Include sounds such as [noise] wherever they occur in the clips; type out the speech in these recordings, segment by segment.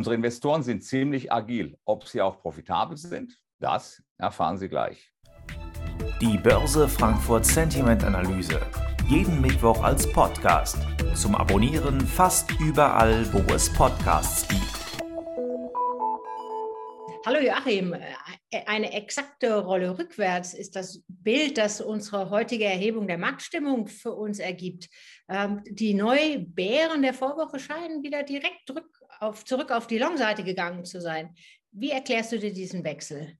Unsere Investoren sind ziemlich agil. Ob sie auch profitabel sind, das erfahren Sie gleich. Die Börse Frankfurt Sentiment Analyse. Jeden Mittwoch als Podcast. Zum Abonnieren fast überall, wo es Podcasts gibt. Hallo Joachim, eine exakte Rolle rückwärts ist das Bild, das unsere heutige Erhebung der Marktstimmung für uns ergibt. Ähm, die Neubären der Vorwoche scheinen wieder direkt auf, zurück auf die Long-Seite gegangen zu sein. Wie erklärst du dir diesen Wechsel?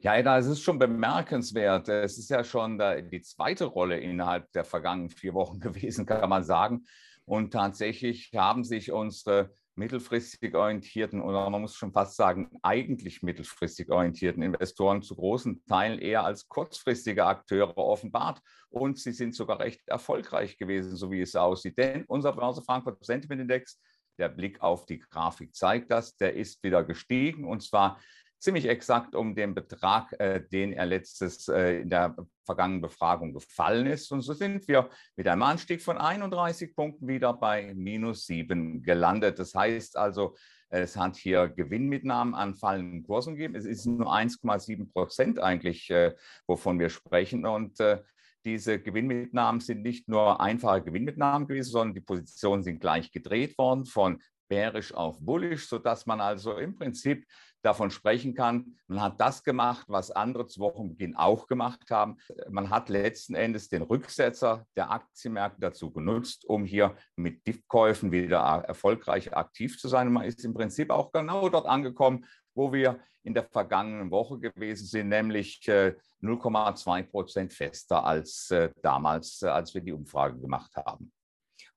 Ja, Eda, es ist schon bemerkenswert. Es ist ja schon die zweite Rolle innerhalb der vergangenen vier Wochen [laughs] gewesen, kann man sagen. Und tatsächlich haben sich unsere mittelfristig orientierten oder man muss schon fast sagen, eigentlich mittelfristig orientierten Investoren zu großen Teilen eher als kurzfristige Akteure offenbart. Und sie sind sogar recht erfolgreich gewesen, so wie es aussieht. Denn unser Börse Frankfurt Sentiment Index, der Blick auf die Grafik zeigt das, der ist wieder gestiegen und zwar ziemlich exakt um den Betrag, äh, den er letztes äh, in der vergangenen Befragung gefallen ist. Und so sind wir mit einem Anstieg von 31 Punkten wieder bei minus 7 gelandet. Das heißt also, es hat hier Gewinnmitnahmen an fallenden Kursen gegeben. Es ist nur 1,7 Prozent eigentlich, äh, wovon wir sprechen. Und äh, diese Gewinnmitnahmen sind nicht nur einfache Gewinnmitnahmen gewesen, sondern die Positionen sind gleich gedreht worden von bärisch auf bullisch, sodass man also im Prinzip davon sprechen kann, man hat das gemacht, was andere zu Wochenbeginn auch gemacht haben. Man hat letzten Endes den Rücksetzer der Aktienmärkte dazu genutzt, um hier mit Dippkäufen wieder erfolgreich aktiv zu sein. Man ist im Prinzip auch genau dort angekommen, wo wir in der vergangenen Woche gewesen sind, nämlich 0,2 äh, Prozent fester als äh, damals, äh, als wir die Umfrage gemacht haben.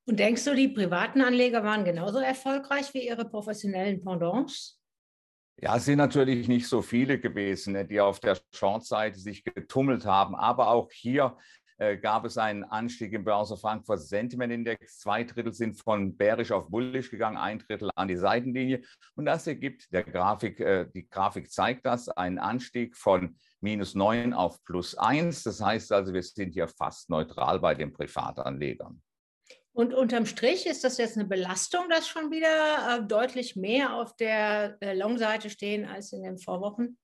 Und denkst du, die privaten Anleger waren genauso erfolgreich wie ihre professionellen Pendants? Ja, es sind natürlich nicht so viele gewesen, ne, die auf der Short-Seite sich getummelt haben. Aber auch hier äh, gab es einen Anstieg im Börse Frankfurt Sentiment Index. Zwei Drittel sind von bärisch auf bullisch gegangen, ein Drittel an die Seitenlinie. Und das ergibt der Grafik, äh, die Grafik zeigt das, einen Anstieg von minus 9 auf plus 1. Das heißt also, wir sind hier fast neutral bei den Privatanlegern. Und unterm Strich ist das jetzt eine Belastung, dass schon wieder äh, deutlich mehr auf der äh, Long-Seite stehen als in den Vorwochen?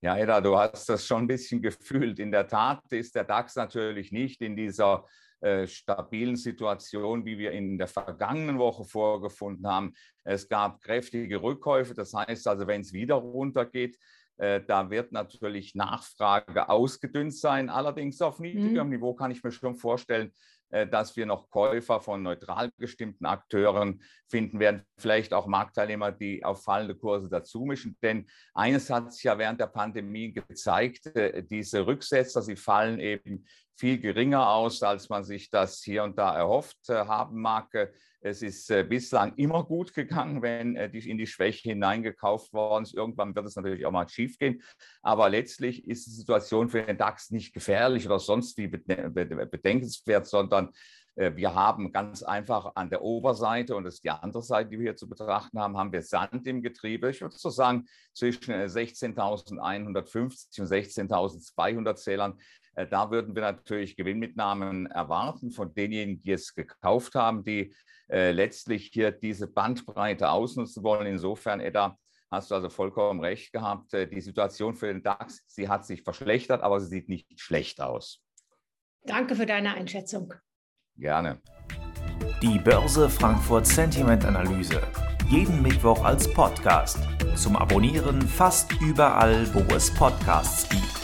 Ja, Eda, du hast das schon ein bisschen gefühlt. In der Tat ist der DAX natürlich nicht in dieser äh, stabilen Situation, wie wir in der vergangenen Woche vorgefunden haben. Es gab kräftige Rückkäufe. Das heißt also, wenn es wieder runtergeht, äh, da wird natürlich Nachfrage ausgedünnt sein. Allerdings auf niedrigem mhm. Niveau kann ich mir schon vorstellen, dass wir noch Käufer von neutral gestimmten Akteuren finden werden, vielleicht auch Marktteilnehmer, die auf fallende Kurse dazumischen. Denn eines hat sich ja während der Pandemie gezeigt, äh, diese Rücksetzer, sie fallen eben viel geringer aus, als man sich das hier und da erhofft haben mag. Es ist äh, bislang immer gut gegangen, wenn äh, die in die Schwäche hineingekauft worden ist. Irgendwann wird es natürlich auch mal schief gehen. Aber letztlich ist die Situation für den DAX nicht gefährlich oder sonst wie bedenkenswert, sondern äh, wir haben ganz einfach an der Oberseite, und das ist die andere Seite, die wir hier zu betrachten haben, haben wir Sand im Getriebe. Ich würde so sagen, zwischen 16.150 und 16.200 Zählern. Da würden wir natürlich Gewinnmitnahmen erwarten von denjenigen, die es gekauft haben, die äh, letztlich hier diese Bandbreite ausnutzen wollen. Insofern, Edda, hast du also vollkommen recht gehabt. Äh, die Situation für den DAX, sie hat sich verschlechtert, aber sie sieht nicht schlecht aus. Danke für deine Einschätzung. Gerne. Die Börse Frankfurt Sentiment Analyse. Jeden Mittwoch als Podcast. Zum Abonnieren fast überall, wo es Podcasts gibt.